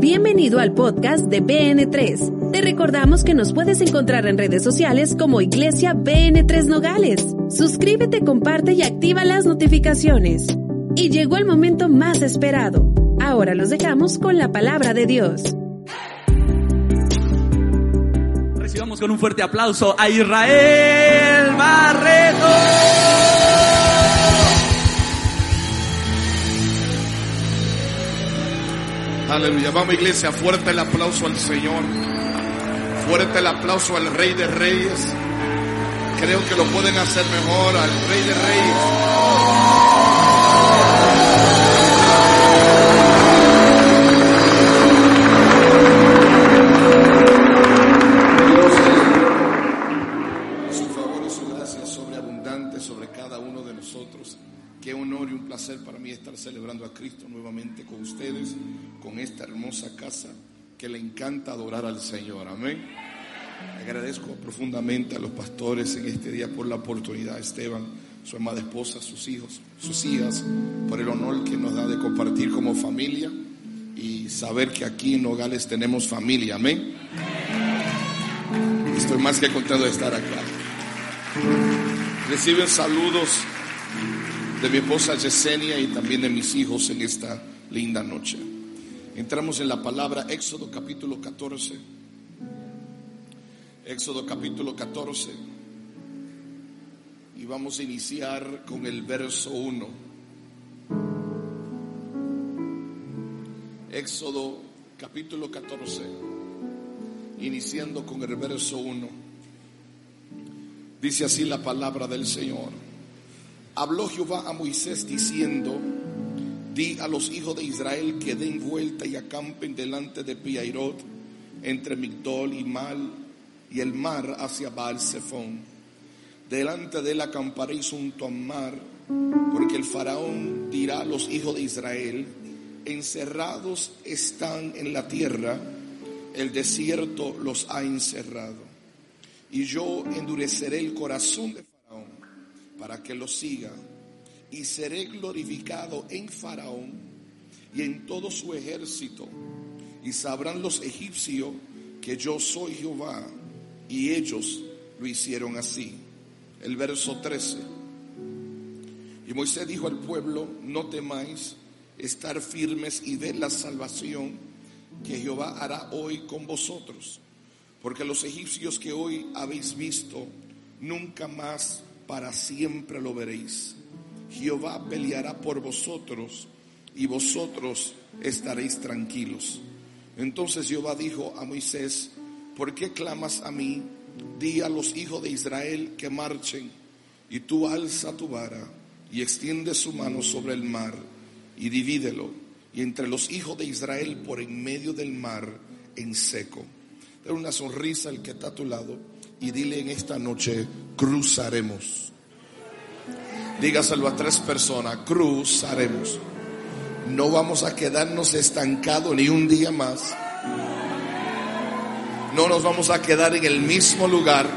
Bienvenido al podcast de BN3. Te recordamos que nos puedes encontrar en redes sociales como Iglesia BN3 Nogales. Suscríbete, comparte y activa las notificaciones. Y llegó el momento más esperado. Ahora los dejamos con la palabra de Dios. Recibamos con un fuerte aplauso a Israel Barreto. Aleluya. Vamos iglesia, fuerte el aplauso al Señor. Fuerte el aplauso al Rey de Reyes. Creo que lo pueden hacer mejor al Rey de Reyes. Honor y un placer para mí estar celebrando a Cristo nuevamente con ustedes, con esta hermosa casa que le encanta adorar al Señor. Amén. Agradezco profundamente a los pastores en este día por la oportunidad, Esteban, su amada esposa, sus hijos, sus hijas, por el honor que nos da de compartir como familia y saber que aquí en Nogales tenemos familia. Amén. Estoy más que contento de estar acá. Reciben saludos de mi esposa Yesenia y también de mis hijos en esta linda noche. Entramos en la palabra Éxodo capítulo 14. Éxodo capítulo 14. Y vamos a iniciar con el verso 1. Éxodo capítulo 14. Iniciando con el verso 1. Dice así la palabra del Señor. Habló Jehová a Moisés diciendo, di a los hijos de Israel que den vuelta y acampen delante de Piairot, entre Migdol y Mal, y el mar hacia Baal Zephón. Delante de él acamparéis junto al mar, porque el faraón dirá a los hijos de Israel, encerrados están en la tierra, el desierto los ha encerrado. Y yo endureceré el corazón de para que lo siga, y seré glorificado en Faraón y en todo su ejército, y sabrán los egipcios que yo soy Jehová, y ellos lo hicieron así. El verso 13. Y Moisés dijo al pueblo, no temáis, estar firmes y ver la salvación que Jehová hará hoy con vosotros, porque los egipcios que hoy habéis visto, nunca más para siempre lo veréis. Jehová peleará por vosotros y vosotros estaréis tranquilos. Entonces Jehová dijo a Moisés, ¿por qué clamas a mí? Di a los hijos de Israel que marchen, y tú alza tu vara y extiende su mano sobre el mar y divídelo, y entre los hijos de Israel por en medio del mar en seco. Dale una sonrisa al que está a tu lado y dile en esta noche, cruzaremos. Dígaselo a tres personas, cruzaremos. No vamos a quedarnos estancados ni un día más. No nos vamos a quedar en el mismo lugar.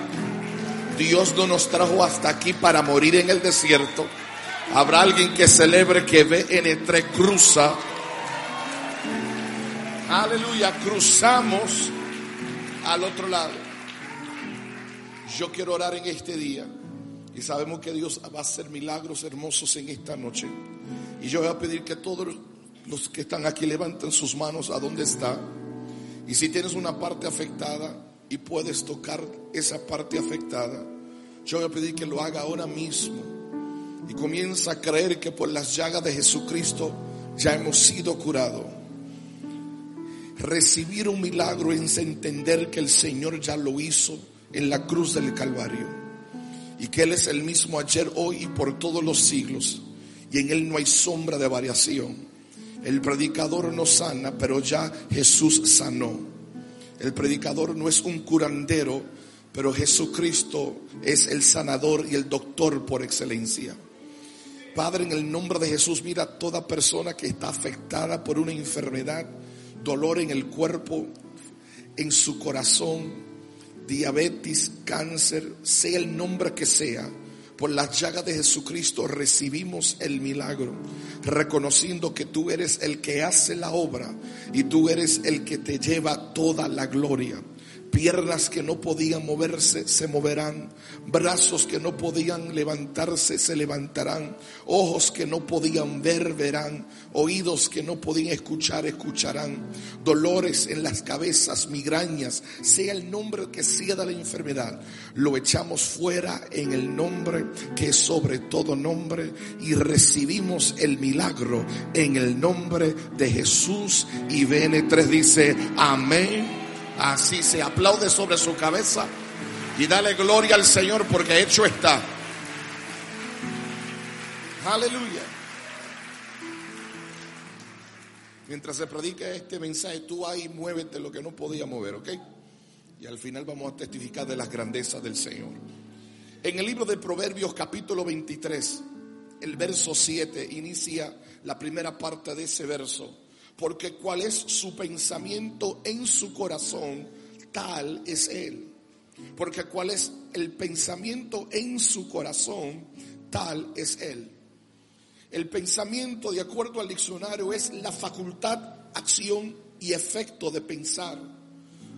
Dios no nos trajo hasta aquí para morir en el desierto. Habrá alguien que celebre que BN3 cruza. Aleluya, cruzamos al otro lado. Yo quiero orar en este día y sabemos que Dios va a hacer milagros hermosos en esta noche. Y yo voy a pedir que todos los que están aquí levanten sus manos a donde está. Y si tienes una parte afectada y puedes tocar esa parte afectada, yo voy a pedir que lo haga ahora mismo. Y comienza a creer que por las llagas de Jesucristo ya hemos sido curados. Recibir un milagro es entender que el Señor ya lo hizo en la cruz del Calvario. Y que Él es el mismo ayer, hoy y por todos los siglos. Y en Él no hay sombra de variación. El predicador no sana, pero ya Jesús sanó. El predicador no es un curandero, pero Jesucristo es el sanador y el doctor por excelencia. Padre, en el nombre de Jesús, mira a toda persona que está afectada por una enfermedad, dolor en el cuerpo, en su corazón, diabetes, cáncer, sea el nombre que sea. por las llagas de Jesucristo recibimos el milagro, reconociendo que tú eres el que hace la obra y tú eres el que te lleva toda la gloria. Piernas que no podían moverse se moverán. Brazos que no podían levantarse se levantarán. Ojos que no podían ver verán. Oídos que no podían escuchar escucharán. Dolores en las cabezas, migrañas, sea el nombre que sea de la enfermedad. Lo echamos fuera en el nombre que es sobre todo nombre y recibimos el milagro en el nombre de Jesús. Y BN3 dice, amén Así se aplaude sobre su cabeza y dale gloria al Señor porque hecho está. Aleluya. Mientras se predica este mensaje, tú ahí muévete lo que no podía mover, ¿ok? Y al final vamos a testificar de las grandezas del Señor. En el libro de Proverbios capítulo 23, el verso 7 inicia la primera parte de ese verso porque cuál es su pensamiento en su corazón, tal es él. Porque cuál es el pensamiento en su corazón, tal es él. El pensamiento, de acuerdo al diccionario, es la facultad, acción y efecto de pensar.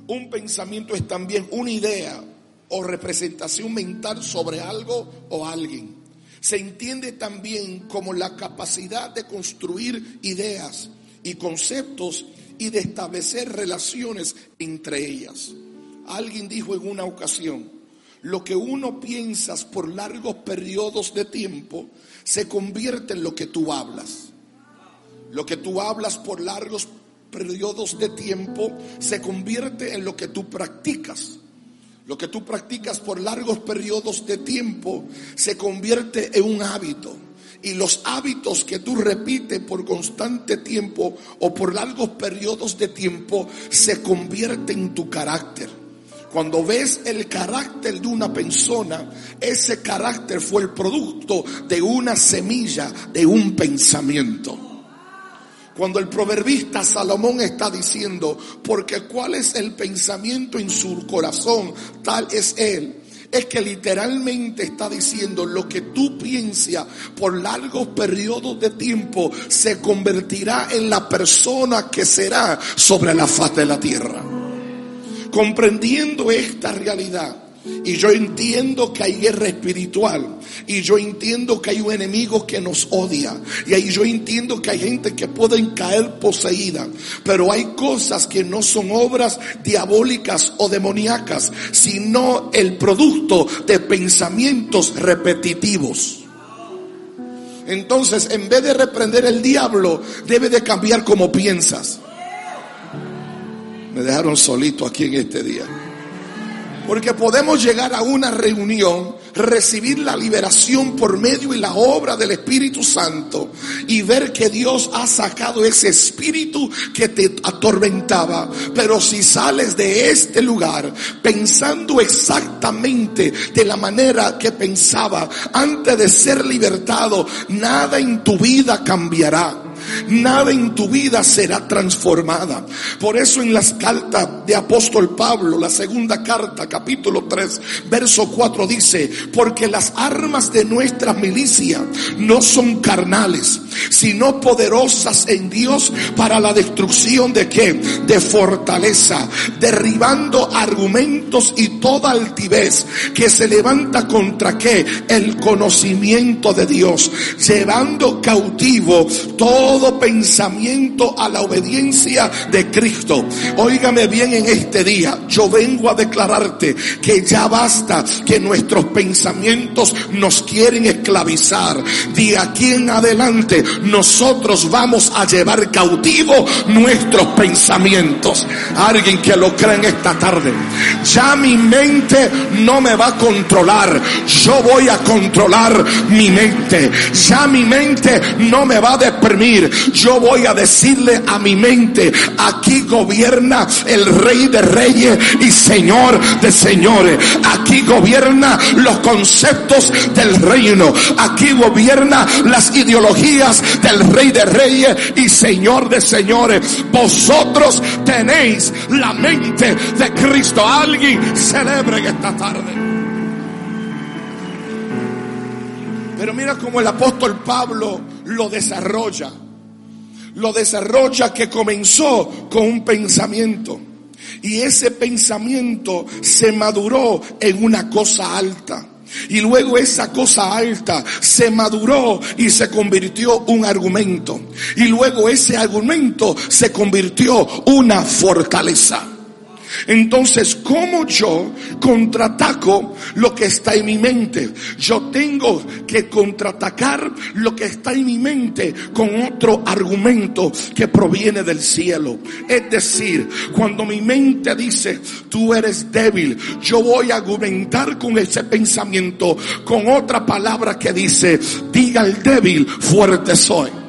Un pensamiento es también una idea o representación mental sobre algo o alguien. Se entiende también como la capacidad de construir ideas, y conceptos y de establecer relaciones entre ellas. Alguien dijo en una ocasión, lo que uno piensas por largos periodos de tiempo se convierte en lo que tú hablas. Lo que tú hablas por largos periodos de tiempo se convierte en lo que tú practicas. Lo que tú practicas por largos periodos de tiempo se convierte en un hábito y los hábitos que tú repites por constante tiempo o por largos periodos de tiempo se convierten en tu carácter. Cuando ves el carácter de una persona, ese carácter fue el producto de una semilla, de un pensamiento. Cuando el proverbista Salomón está diciendo, porque cuál es el pensamiento en su corazón, tal es él es que literalmente está diciendo lo que tú piensas por largos periodos de tiempo se convertirá en la persona que será sobre la faz de la tierra. Comprendiendo esta realidad, y yo entiendo que hay guerra espiritual. Y yo entiendo que hay un enemigo que nos odia. Y ahí yo entiendo que hay gente que pueden caer poseída. Pero hay cosas que no son obras diabólicas o demoníacas, sino el producto de pensamientos repetitivos. Entonces, en vez de reprender el diablo, debe de cambiar como piensas. Me dejaron solito aquí en este día. Porque podemos llegar a una reunión, recibir la liberación por medio y la obra del Espíritu Santo y ver que Dios ha sacado ese espíritu que te atormentaba. Pero si sales de este lugar pensando exactamente de la manera que pensaba antes de ser libertado, nada en tu vida cambiará nada en tu vida será transformada. Por eso en las cartas de apóstol Pablo, la segunda carta, capítulo 3, verso 4 dice, porque las armas de nuestra milicia no son carnales, sino poderosas en Dios para la destrucción de qué? De fortaleza, derribando argumentos y toda altivez que se levanta contra qué? El conocimiento de Dios, llevando cautivo todo todo pensamiento a la obediencia de Cristo. Óigame bien en este día, yo vengo a declararte que ya basta que nuestros pensamientos nos quieren esclavizar. De aquí en adelante nosotros vamos a llevar cautivo nuestros pensamientos. Alguien que lo cree en esta tarde. Ya mi mente no me va a controlar. Yo voy a controlar mi mente. Ya mi mente no me va a deprimir yo voy a decirle a mi mente, aquí gobierna el rey de reyes y señor de señores. Aquí gobierna los conceptos del reino. Aquí gobierna las ideologías del rey de reyes y señor de señores. Vosotros tenéis la mente de Cristo. Alguien celebre esta tarde. Pero mira cómo el apóstol Pablo lo desarrolla. Lo desarrolla que comenzó con un pensamiento. Y ese pensamiento se maduró en una cosa alta. Y luego esa cosa alta se maduró y se convirtió un argumento. Y luego ese argumento se convirtió una fortaleza. Entonces, ¿cómo yo contraataco lo que está en mi mente? Yo tengo que contraatacar lo que está en mi mente con otro argumento que proviene del cielo. Es decir, cuando mi mente dice, tú eres débil, yo voy a argumentar con ese pensamiento con otra palabra que dice, diga el débil, fuerte soy.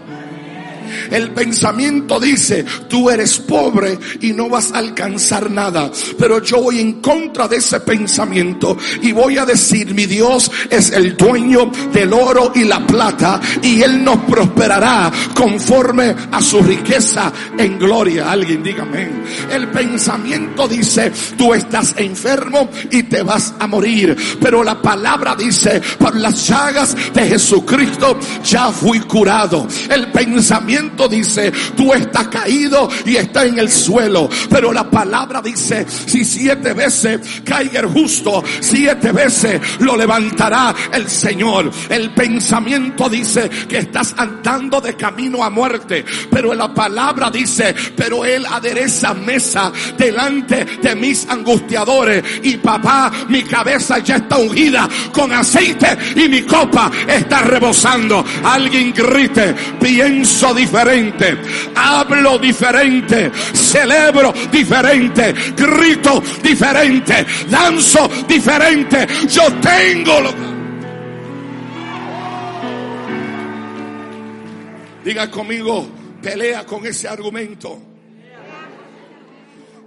El pensamiento dice, tú eres pobre y no vas a alcanzar nada. Pero yo voy en contra de ese pensamiento y voy a decir, mi Dios es el dueño del oro y la plata y Él nos prosperará conforme a su riqueza en gloria. Alguien dígame. El pensamiento dice, tú estás enfermo y te vas a morir. Pero la palabra dice, por las llagas de Jesucristo ya fui curado. El pensamiento dice, tú estás caído y está en el suelo. Pero la palabra dice, si siete veces caiga el justo, siete veces lo levantará el Señor. El pensamiento dice que estás andando de camino a muerte. Pero la palabra dice, pero Él adereza mesa delante de mis angustiadores. Y papá, mi cabeza ya está ungida con aceite y mi copa está rebosando. Alguien grite, pienso diferente hablo diferente, celebro diferente, grito diferente, danzo diferente. Yo tengo lo Diga conmigo, pelea con ese argumento.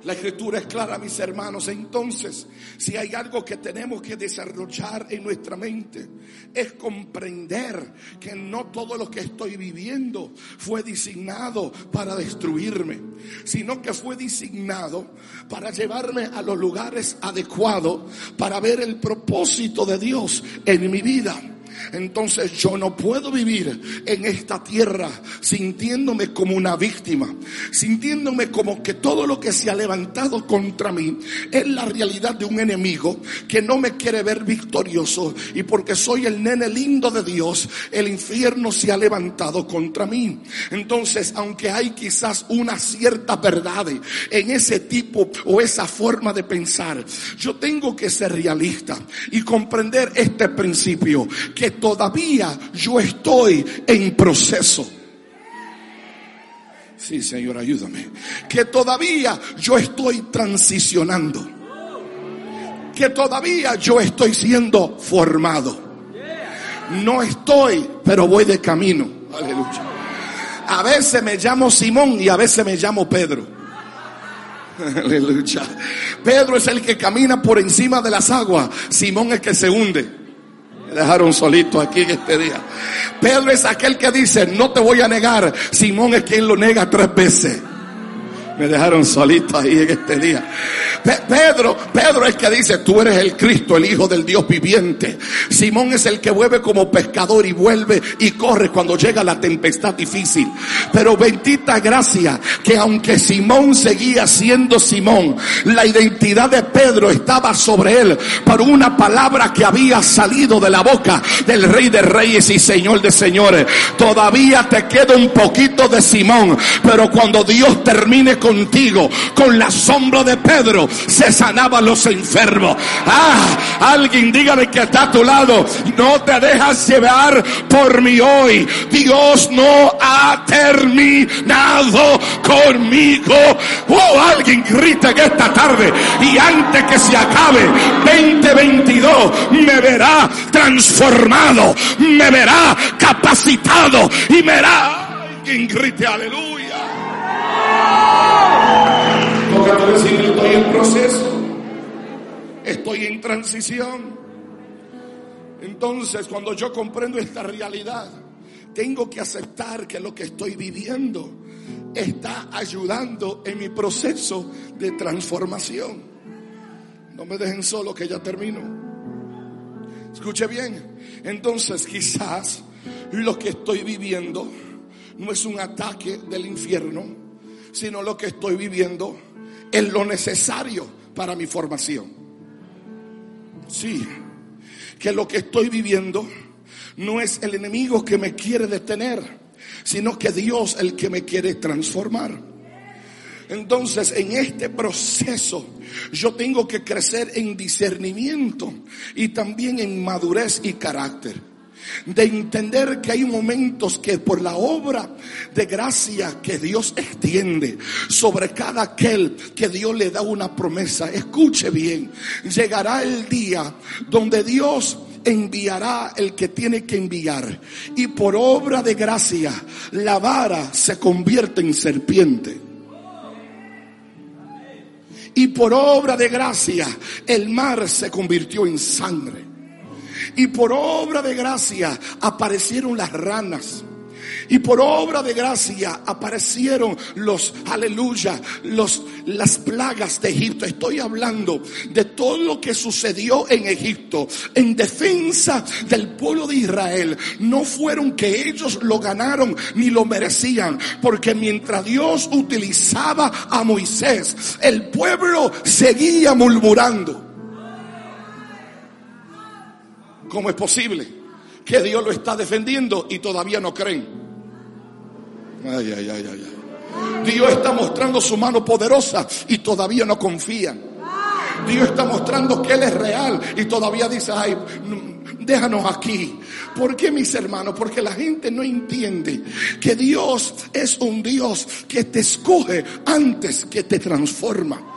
La escritura es clara, mis hermanos. Entonces, si hay algo que tenemos que desarrollar en nuestra mente, es comprender que no todo lo que estoy viviendo fue designado para destruirme, sino que fue designado para llevarme a los lugares adecuados para ver el propósito de Dios en mi vida. Entonces yo no puedo vivir en esta tierra sintiéndome como una víctima, sintiéndome como que todo lo que se ha levantado contra mí es la realidad de un enemigo que no me quiere ver victorioso y porque soy el nene lindo de Dios, el infierno se ha levantado contra mí. Entonces, aunque hay quizás una cierta verdad en ese tipo o esa forma de pensar, yo tengo que ser realista y comprender este principio que todavía yo estoy en proceso. Sí, Señor, ayúdame. Que todavía yo estoy transicionando. Que todavía yo estoy siendo formado. No estoy, pero voy de camino. Aleluya. A veces me llamo Simón y a veces me llamo Pedro. Aleluya. Pedro es el que camina por encima de las aguas. Simón es el que se hunde. Dejaron solito aquí en este día. Pedro es aquel que dice, no te voy a negar. Simón es quien lo nega tres veces. Me dejaron solito ahí en este día. Pedro, Pedro es que dice, tú eres el Cristo, el Hijo del Dios viviente. Simón es el que vuelve como pescador y vuelve y corre cuando llega la tempestad difícil. Pero bendita gracia que aunque Simón seguía siendo Simón, la identidad de Pedro estaba sobre él por una palabra que había salido de la boca del Rey de Reyes y Señor de Señores. Todavía te queda un poquito de Simón, pero cuando Dios termine con contigo. Con la sombra de Pedro se sanaban los enfermos. Ah, alguien dígale que está a tu lado. No te dejas llevar por mí hoy. Dios no ha terminado conmigo. Oh, alguien grita que esta tarde y antes que se acabe 2022 me verá transformado, me verá capacitado y me verá. Alguien grite aleluya. Toca decir, estoy en proceso. Estoy en transición. Entonces, cuando yo comprendo esta realidad, tengo que aceptar que lo que estoy viviendo está ayudando en mi proceso de transformación. No me dejen solo que ya termino. Escuche bien. Entonces quizás lo que estoy viviendo no es un ataque del infierno, sino lo que estoy viviendo es lo necesario para mi formación. Sí, que lo que estoy viviendo no es el enemigo que me quiere detener, sino que Dios el que me quiere transformar. Entonces, en este proceso, yo tengo que crecer en discernimiento y también en madurez y carácter. De entender que hay momentos que por la obra de gracia que Dios extiende sobre cada aquel que Dios le da una promesa, escuche bien, llegará el día donde Dios enviará el que tiene que enviar. Y por obra de gracia, la vara se convierte en serpiente. Y por obra de gracia, el mar se convirtió en sangre. Y por obra de gracia aparecieron las ranas. Y por obra de gracia aparecieron los, aleluya, los, las plagas de Egipto. Estoy hablando de todo lo que sucedió en Egipto en defensa del pueblo de Israel. No fueron que ellos lo ganaron ni lo merecían. Porque mientras Dios utilizaba a Moisés, el pueblo seguía murmurando. ¿Cómo es posible que Dios lo está defendiendo y todavía no creen? Ay, ay, ay, ay. Dios está mostrando su mano poderosa y todavía no confían. Dios está mostrando que Él es real y todavía dice, ay, déjanos aquí. ¿Por qué, mis hermanos? Porque la gente no entiende que Dios es un Dios que te escoge antes que te transforma.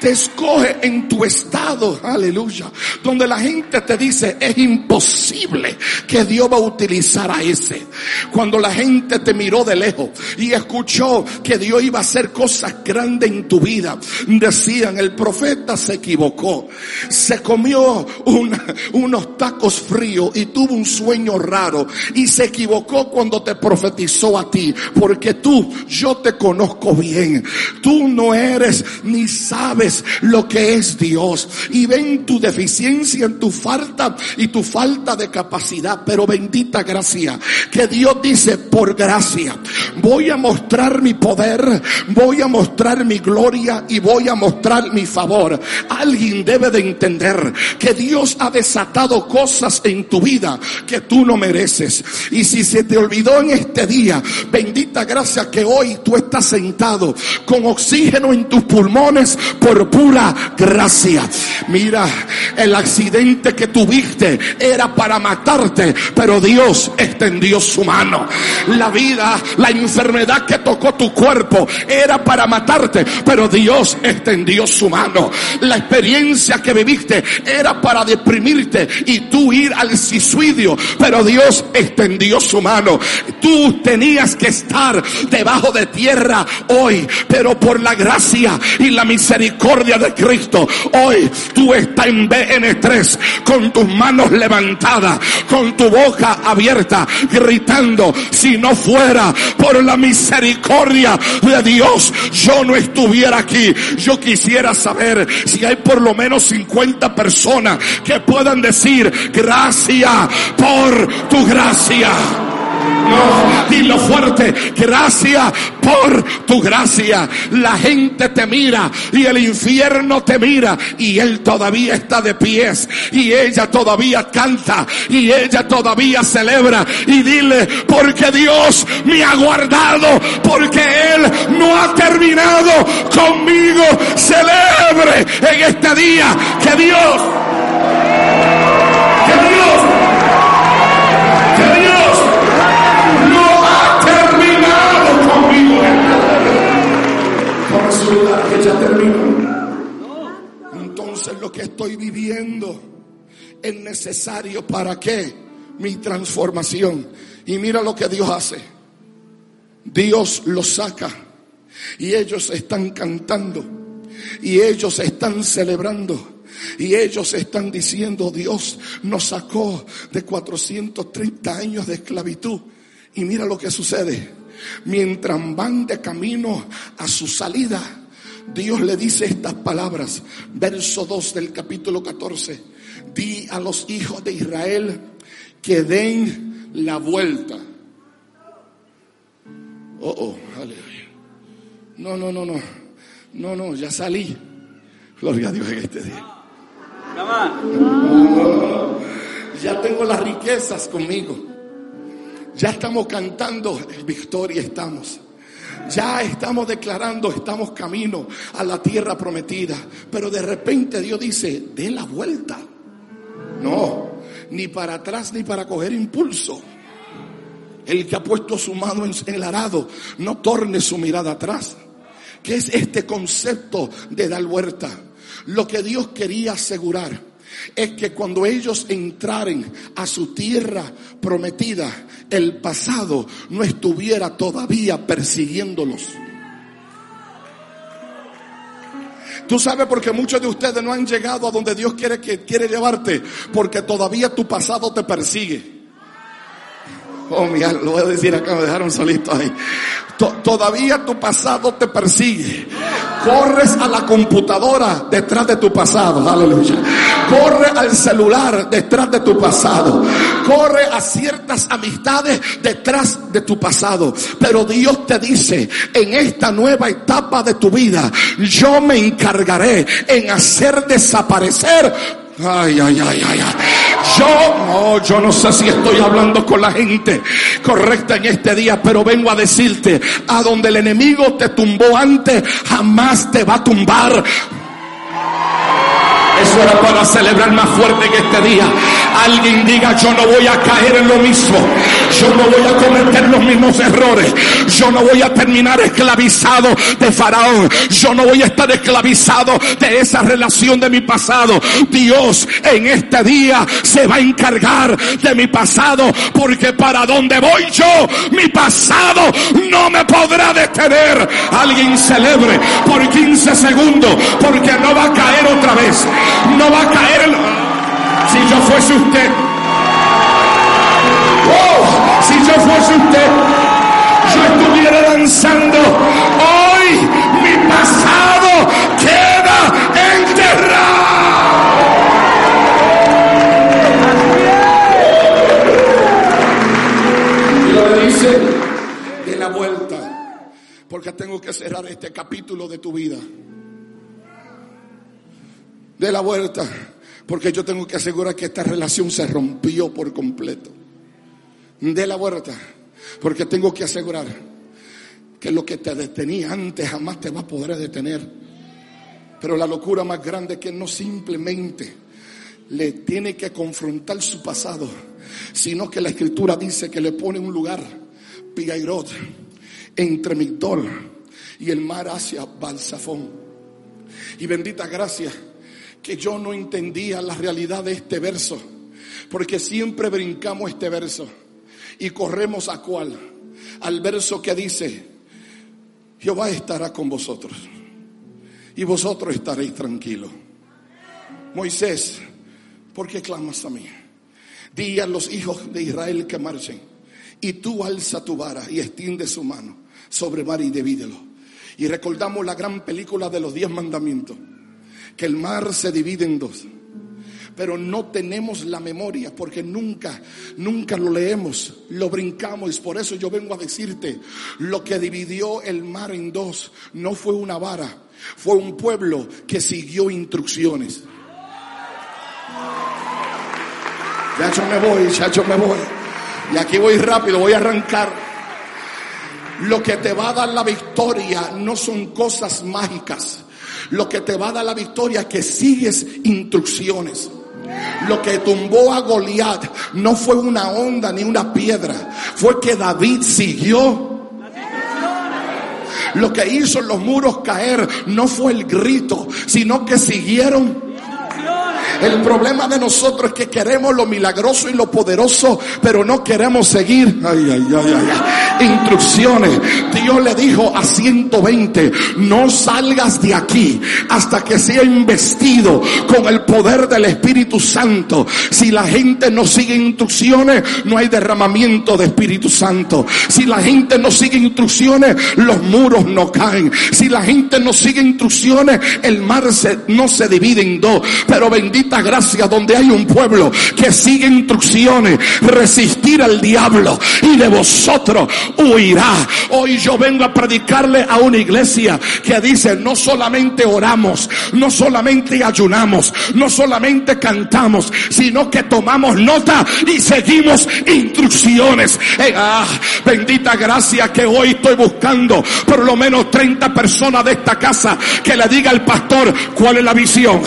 Te escoge en tu estado, aleluya, donde la gente te dice, es imposible que Dios va a utilizar a ese. Cuando la gente te miró de lejos y escuchó que Dios iba a hacer cosas grandes en tu vida, decían, el profeta se equivocó, se comió unos tacos fríos y tuvo un sueño raro y se equivocó cuando te profetizó a ti, porque tú, yo te conozco bien, tú no eres ni sabes lo que es Dios y ven tu deficiencia en tu falta y tu falta de capacidad, pero bendita gracia que Dios dice por gracia voy a mostrar mi poder, voy a mostrar mi gloria y voy a mostrar mi favor. Alguien debe de entender que Dios ha desatado cosas en tu vida que tú no mereces. Y si se te olvidó en este día, bendita gracia que hoy tú estás sentado con oxígeno en tus pulmones por pura gracia. Mira, el accidente que tuviste era para matarte, pero Dios extendió su mano. La vida, la enfermedad que tocó tu cuerpo era para matarte, pero Dios extendió su mano. La experiencia que viviste era para deprimirte y tú ir al suicidio, pero Dios extendió su mano. Tú tenías que estar debajo de tierra hoy, pero por la gracia y la misericordia de Cristo, hoy tú estás en BN3 con tus manos levantadas, con tu boca abierta, gritando, si no fuera por la misericordia de Dios, yo no estuviera aquí. Yo quisiera saber si hay por lo menos 50 personas que puedan decir gracias por tu gracia. No, dilo fuerte. Gracias por tu gracia. La gente te mira y el infierno te mira y él todavía está de pies y ella todavía canta y ella todavía celebra y dile porque Dios me ha guardado porque él no ha terminado conmigo. Celebre en este día que Dios Entonces lo que estoy viviendo es necesario para qué? Mi transformación. Y mira lo que Dios hace. Dios los saca y ellos están cantando y ellos están celebrando. Y ellos están diciendo, Dios nos sacó de 430 años de esclavitud. Y mira lo que sucede. Mientras van de camino a su salida, Dios le dice estas palabras, verso 2 del capítulo 14. Di a los hijos de Israel que den la vuelta. Oh, oh, aleluya. No, no, no, no. No, no, ya salí. Gloria a Dios en este día. Ya tengo las riquezas conmigo. Ya estamos cantando victoria estamos. Ya estamos declarando, estamos camino a la tierra prometida. Pero de repente Dios dice, dé la vuelta. No, ni para atrás ni para coger impulso. El que ha puesto su mano en el arado, no torne su mirada atrás. ¿Qué es este concepto de dar vuelta? Lo que Dios quería asegurar es que cuando ellos entraren a su tierra prometida, el pasado no estuviera todavía persiguiéndolos. Tú sabes por qué muchos de ustedes no han llegado a donde Dios quiere que quiere llevarte, porque todavía tu pasado te persigue. Oh, mira, lo voy a decir acá, me dejaron solito ahí. todavía tu pasado te persigue. Corres a la computadora detrás de tu pasado, aleluya. Corre al celular detrás de tu pasado. Corre a ciertas amistades detrás de tu pasado. Pero Dios te dice, en esta nueva etapa de tu vida, yo me encargaré en hacer desaparecer Ay, ay, ay, ay, ay. Yo, no, yo no sé si estoy hablando con la gente correcta en este día, pero vengo a decirte, a donde el enemigo te tumbó antes, jamás te va a tumbar. Eso era para celebrar más fuerte que este día. Alguien diga, yo no voy a caer en lo mismo. Yo no voy a cometer los mismos errores. Yo no voy a terminar esclavizado de Faraón. Yo no voy a estar esclavizado de esa relación de mi pasado. Dios en este día se va a encargar de mi pasado. Porque para donde voy yo, mi pasado no me podrá detener. Alguien celebre por 15 segundos. Porque no va a caer otra vez no va a caer. Si yo fuese usted, si yo fuese usted, yo estuviera danzando. Hoy mi pasado queda enterrado. Y lo dice de la vuelta, porque tengo que cerrar este capítulo de tu vida de la vuelta, porque yo tengo que asegurar que esta relación se rompió por completo. De la vuelta, porque tengo que asegurar que lo que te detenía antes jamás te va a poder detener. Pero la locura más grande es que no simplemente le tiene que confrontar su pasado, sino que la escritura dice que le pone un lugar, Pigairot, entre Migdol y el mar hacia Balsafón. Y bendita gracia que yo no entendía la realidad de este verso, porque siempre brincamos este verso y corremos a cuál, al verso que dice, Jehová estará con vosotros y vosotros estaréis tranquilos. Moisés, ¿por qué clamas a mí? Di a los hijos de Israel que marchen y tú alza tu vara y extiende su mano sobre mar y divídelo. Y recordamos la gran película de los diez mandamientos que el mar se divide en dos. Pero no tenemos la memoria porque nunca, nunca lo leemos, lo brincamos. Por eso yo vengo a decirte, lo que dividió el mar en dos no fue una vara, fue un pueblo que siguió instrucciones. Ya yo me voy, ya yo me voy. Y aquí voy rápido, voy a arrancar. Lo que te va a dar la victoria no son cosas mágicas. Lo que te va a dar la victoria es que sigues instrucciones. Lo que tumbó a Goliat no fue una onda ni una piedra, fue que David siguió. Lo que hizo los muros caer no fue el grito, sino que siguieron El problema de nosotros es que queremos lo milagroso y lo poderoso, pero no queremos seguir ay, ay, ay, instrucciones. Dios le dijo a 120, no salgas de aquí hasta que sea investido con el poder del Espíritu Santo. Si la gente no sigue instrucciones, no hay derramamiento de Espíritu Santo. Si la gente no sigue instrucciones, los muros no caen. Si la gente no sigue instrucciones, el mar no se divide en dos. Pero gracia donde hay un pueblo que sigue instrucciones, resistir al diablo y de vosotros huirá. Hoy yo vengo a predicarle a una iglesia que dice, no solamente oramos, no solamente ayunamos, no solamente cantamos, sino que tomamos nota y seguimos instrucciones. Eh, ah, bendita gracia que hoy estoy buscando por lo menos 30 personas de esta casa que le diga al pastor cuál es la visión,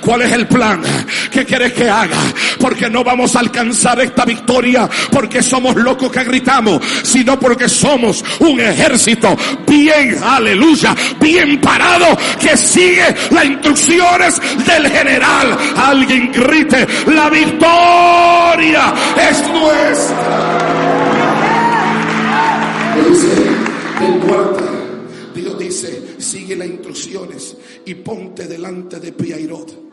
cuál es el plan, qué quieres que haga, porque no vamos a alcanzar esta victoria porque somos locos que gritamos, sino porque somos un ejército bien, aleluya, bien parado que sigue las instrucciones del general. Alguien grite, la victoria es nuestra. Dios dice, sigue las instrucciones y ponte delante de Piairot,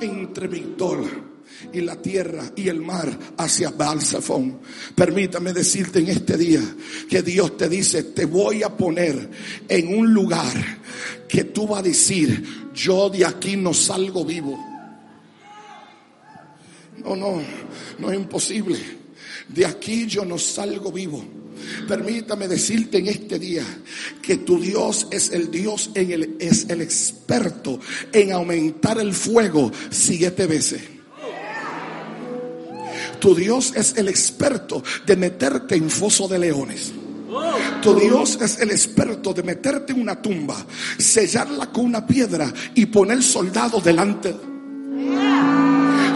entre Victor y la tierra y el mar hacia Balsafón. Permítame decirte en este día que Dios te dice, te voy a poner en un lugar que tú vas a decir, yo de aquí no salgo vivo. No, no, no es imposible. De aquí yo no salgo vivo. Permítame decirte en este día que tu Dios es el Dios en el, es el experto en aumentar el fuego siete veces. Tu Dios es el experto de meterte en foso de leones. Tu Dios es el experto de meterte en una tumba, sellarla con una piedra y poner soldados delante.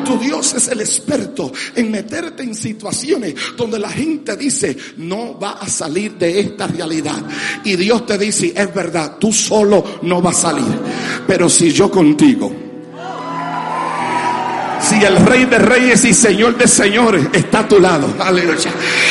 Tu Dios es el experto en meterte en situaciones donde la gente dice, no va a salir de esta realidad. Y Dios te dice, es verdad, tú solo no vas a salir. Pero si yo contigo, si el rey de reyes y señor de señores está a tu lado, aleluya.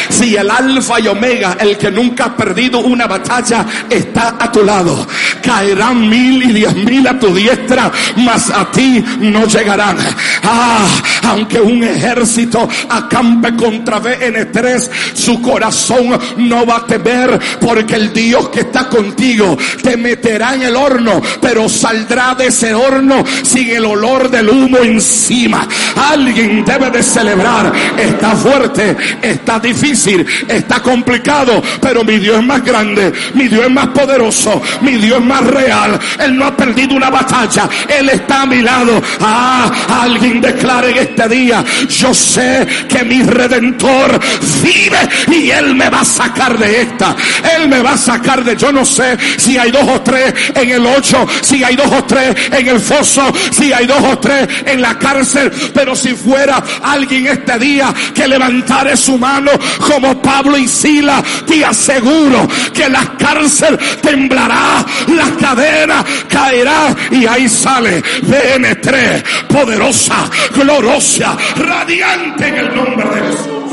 Si el alfa y omega, el que nunca ha perdido una batalla, está a tu lado. Caerán mil y diez mil a tu diestra, mas a ti no llegarán. Ah, aunque un ejército acampe contra BN3, su corazón no va a temer porque el Dios que está contigo te meterá en el horno, pero saldrá de ese horno sin el olor del humo encima. Alguien debe de celebrar. Está fuerte, está difícil, está complicado, pero mi Dios es más grande, mi Dios es más poderoso, mi Dios es más real. Él no ha perdido una batalla, Él está a mi lado. Ah, alguien declare en este día, yo sé que mi redentor vive y Él me va a sacar de esta. Él me va a sacar de, yo no sé si hay dos o tres en el ocho, si hay dos o tres en el foso, si hay dos o tres en la cárcel, pero si fuera alguien este día que levantare su mano como Pablo y Sila, te aseguro que la cárcel temblará, la cadena caerá y ahí sale BN3, poderosa, gloriosa, radiante en el nombre de Jesús.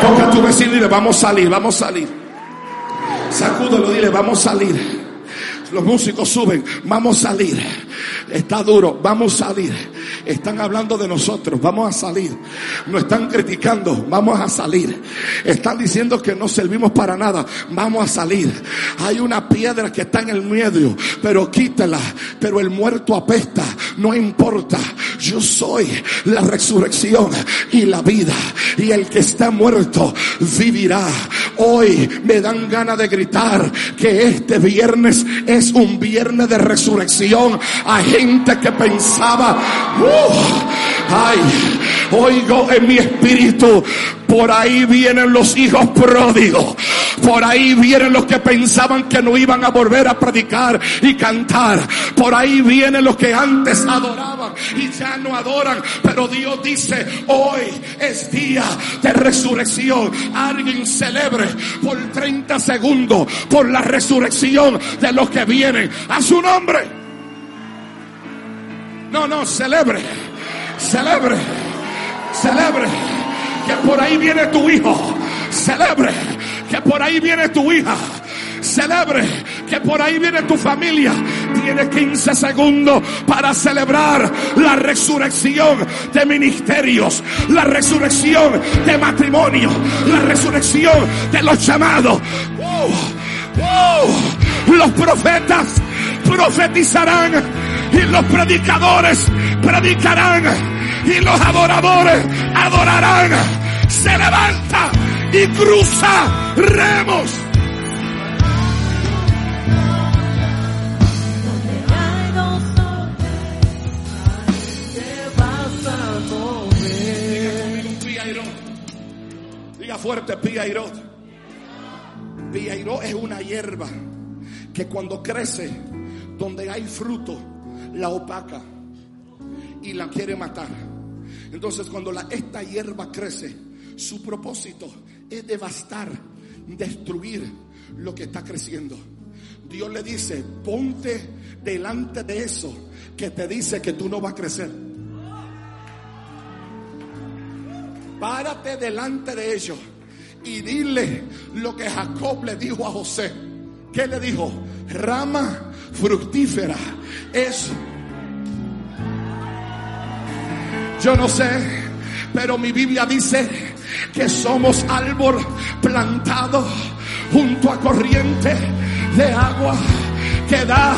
Toca a tu vecino y dile, vamos a salir, vamos a salir. Sacúdelo, dile, vamos a salir. Los músicos suben, vamos a salir. Está duro, vamos a salir. Están hablando de nosotros, vamos a salir. Nos están criticando, vamos a salir. Están diciendo que no servimos para nada, vamos a salir. Hay una piedra que está en el medio, pero quítala. Pero el muerto apesta, no importa. Yo soy la resurrección y la vida. Y el que está muerto vivirá. Hoy me dan ganas de gritar que este viernes es un viernes de resurrección. Hay gente que pensaba, ay, oigo en mi espíritu, por ahí vienen los hijos pródigos. Por ahí vienen los que pensaban que no iban a volver a predicar y cantar. Por ahí vienen los que antes adoraban y ya no adoran. Pero Dios dice, hoy es día de resurrección. Alguien celebre por 30 segundos por la resurrección de los que vienen a su nombre. No, no, celebre, celebre, celebre que por ahí viene tu hijo. Celebre que por ahí viene tu hija. Celebre que por ahí viene tu familia. Tiene 15 segundos para celebrar la resurrección de ministerios, la resurrección de matrimonio, la resurrección de los llamados. Los profetas profetizarán y los predicadores predicarán y los adoradores adorarán. Se levanta y cruza remos. Diga fuerte, Piairot. Piairot es una hierba que cuando crece, donde hay fruto, la opaca y la quiere matar. Entonces cuando esta hierba crece, su propósito es devastar, destruir lo que está creciendo. Dios le dice, ponte delante de eso que te dice que tú no vas a crecer. Párate delante de ellos y dile lo que Jacob le dijo a José. ¿Qué le dijo? Rama fructífera es yo no sé, pero mi Biblia dice que somos árbol plantado junto a corriente de agua que da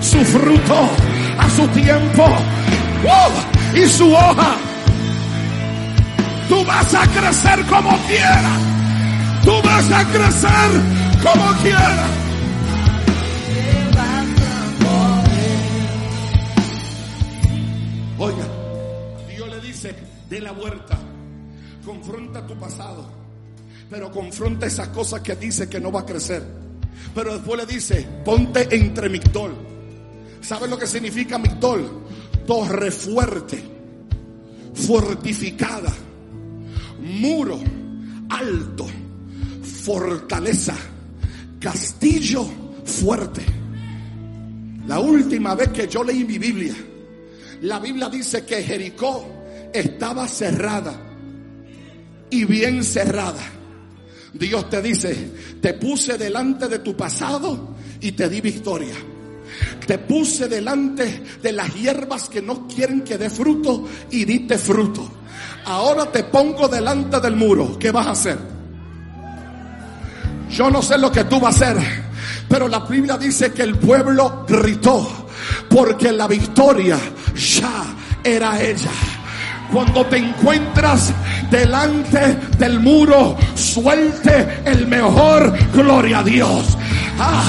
su fruto a su tiempo y su hoja. Tú vas a crecer como quieras. Tú vas a crecer como quieras. De la vuelta, confronta tu pasado, pero confronta esas cosas que dice que no va a crecer. Pero después le dice, ponte entre Migdol. ¿Sabes lo que significa Migdol? Torre fuerte, fortificada, muro alto, fortaleza, castillo fuerte. La última vez que yo leí mi Biblia, la Biblia dice que Jericó estaba cerrada y bien cerrada. Dios te dice, te puse delante de tu pasado y te di victoria. Te puse delante de las hierbas que no quieren que dé fruto y diste fruto. Ahora te pongo delante del muro. ¿Qué vas a hacer? Yo no sé lo que tú vas a hacer, pero la Biblia dice que el pueblo gritó porque la victoria ya era ella. Cuando te encuentras delante del muro, suelte el mejor gloria a Dios. Ah,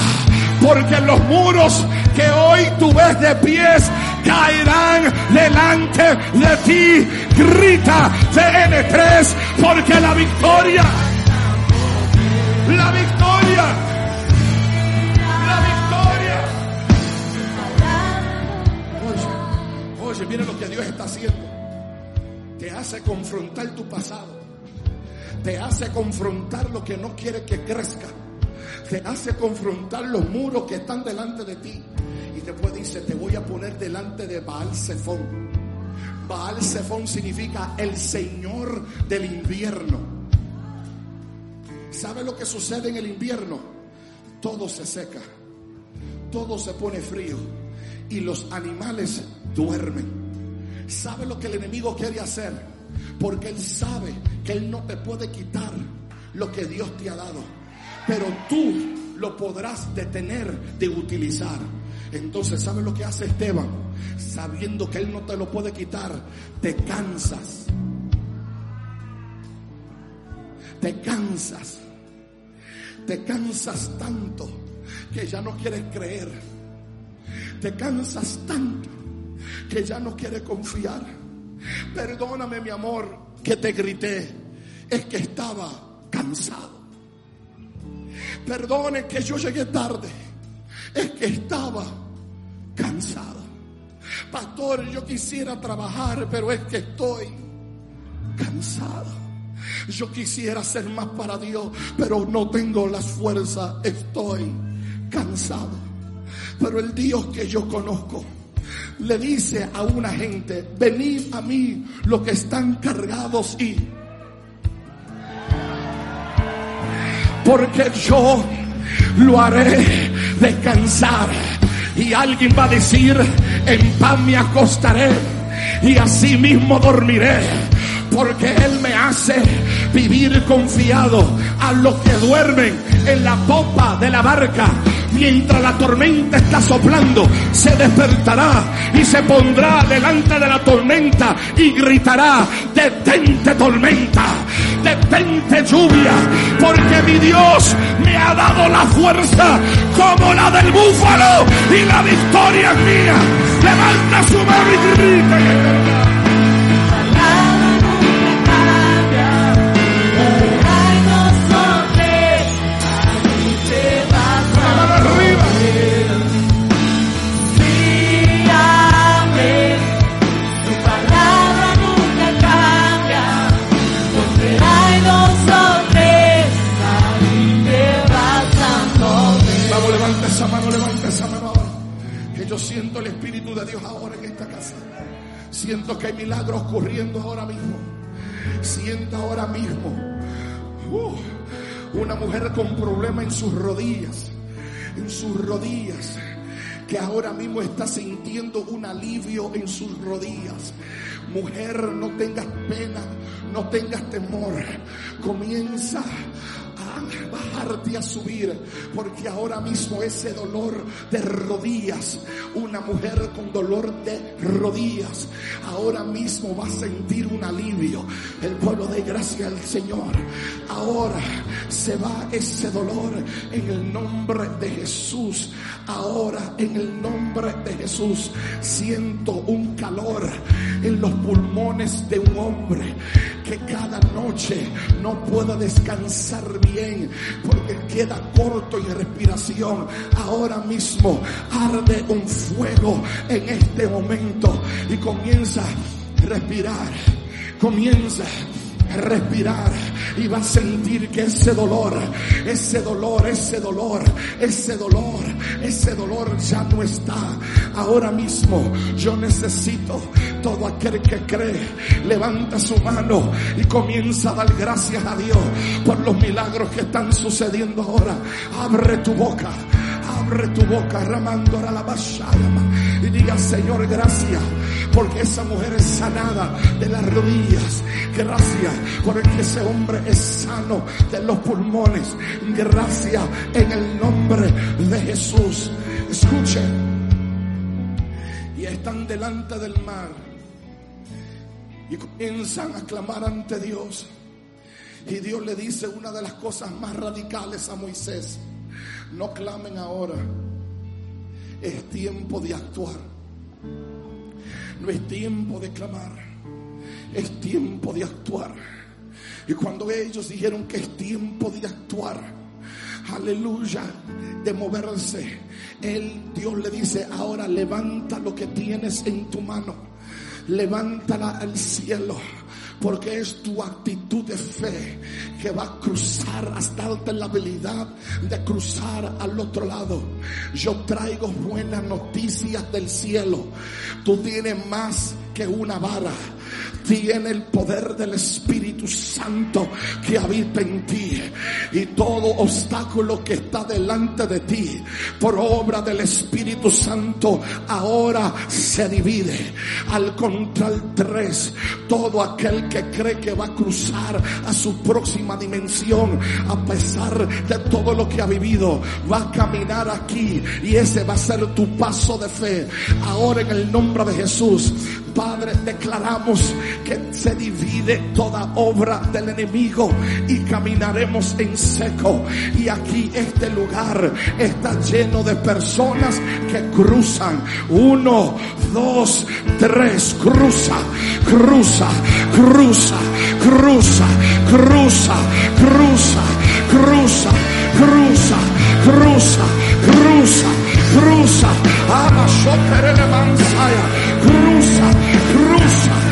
porque los muros que hoy tú ves de pies caerán delante de ti. Grita CN3 porque la victoria, la victoria, la victoria. Oye, oye, mira lo que Dios está haciendo. Hace confrontar tu pasado. Te hace confrontar lo que no quiere que crezca te hace confrontar los muros que están delante de ti. Y después dice, te voy a poner delante de Baal Zephon. Baal Zephon significa el Señor del invierno. ¿Sabe lo que sucede en el invierno? Todo se seca, todo se pone frío y los animales duermen. ¿Sabe lo que el enemigo quiere hacer? Porque él sabe que él no te puede quitar lo que Dios te ha dado pero tú lo podrás detener de utilizar. Entonces, ¿sabes lo que hace Esteban? Sabiendo que él no te lo puede quitar, te cansas. Te cansas. Te cansas tanto que ya no quieres creer. Te cansas tanto que ya no quieres confiar. Perdóname, mi amor, que te grité. Es que estaba cansado. Perdone que yo llegué tarde. Es que estaba cansado. Pastor, yo quisiera trabajar, pero es que estoy cansado. Yo quisiera ser más para Dios, pero no tengo las fuerzas. Estoy cansado. Pero el Dios que yo conozco le dice a una gente, venid a mí los que están cargados y... Porque yo lo haré descansar. Y alguien va a decir, en paz me acostaré y así mismo dormiré. Porque Él me hace vivir confiado a los que duermen en la popa de la barca mientras la tormenta está soplando, se despertará y se pondrá delante de la tormenta y gritará, detente tormenta, detente lluvia, porque mi Dios me ha dado la fuerza como la del búfalo y la victoria es mía. Levanta su mano y grita. De Dios ahora en esta casa. Siento que hay milagros ocurriendo ahora mismo. Siento ahora mismo uh, una mujer con problema en sus rodillas. En sus rodillas. Que ahora mismo está sintiendo un alivio en sus rodillas. Mujer, no tengas pena, no tengas temor. Comienza bajarte a subir, porque ahora mismo ese dolor de rodillas, una mujer con dolor de rodillas, ahora mismo va a sentir un alivio. El pueblo de gracia al Señor. Ahora se va ese dolor en el nombre de Jesús. Ahora en el nombre de Jesús siento un calor en los pulmones de un hombre que cada noche no pueda descansar bien porque queda corto en respiración. Ahora mismo arde un fuego en este momento y comienza a respirar. Comienza respirar y va a sentir que ese dolor, ese dolor, ese dolor, ese dolor, ese dolor ya no está. Ahora mismo yo necesito todo aquel que cree, levanta su mano y comienza a dar gracias a Dios por los milagros que están sucediendo ahora. Abre tu boca abre tu boca, ramando a la y diga, Señor, gracias, porque esa mujer es sanada de las rodillas. Gracias, porque ese hombre es sano de los pulmones. Gracias en el nombre de Jesús. Escuchen. Y están delante del mar y comienzan a clamar ante Dios. Y Dios le dice una de las cosas más radicales a Moisés. No clamen ahora. Es tiempo de actuar. No es tiempo de clamar. Es tiempo de actuar. Y cuando ellos dijeron que es tiempo de actuar, aleluya, de moverse, él, Dios le dice, ahora levanta lo que tienes en tu mano, levántala al cielo porque es tu actitud de fe que va a cruzar hasta darte la habilidad de cruzar al otro lado. Yo traigo buenas noticias del cielo. Tú tienes más que una vara tiene el poder del Espíritu Santo que habita en ti. Y todo obstáculo que está delante de ti por obra del Espíritu Santo ahora se divide. Al contrario, tres, todo aquel que cree que va a cruzar a su próxima dimensión, a pesar de todo lo que ha vivido, va a caminar aquí y ese va a ser tu paso de fe. Ahora en el nombre de Jesús, Padre, declaramos que se divide toda obra del enemigo y caminaremos en seco. Y aquí este lugar está lleno de personas que cruzan. Uno, dos, tres, cruza, cruza, cruza, cruza, cruza, cruza, cruza, cruza, cruza, cruza, cruza. Ama cruza, cruza, cruza,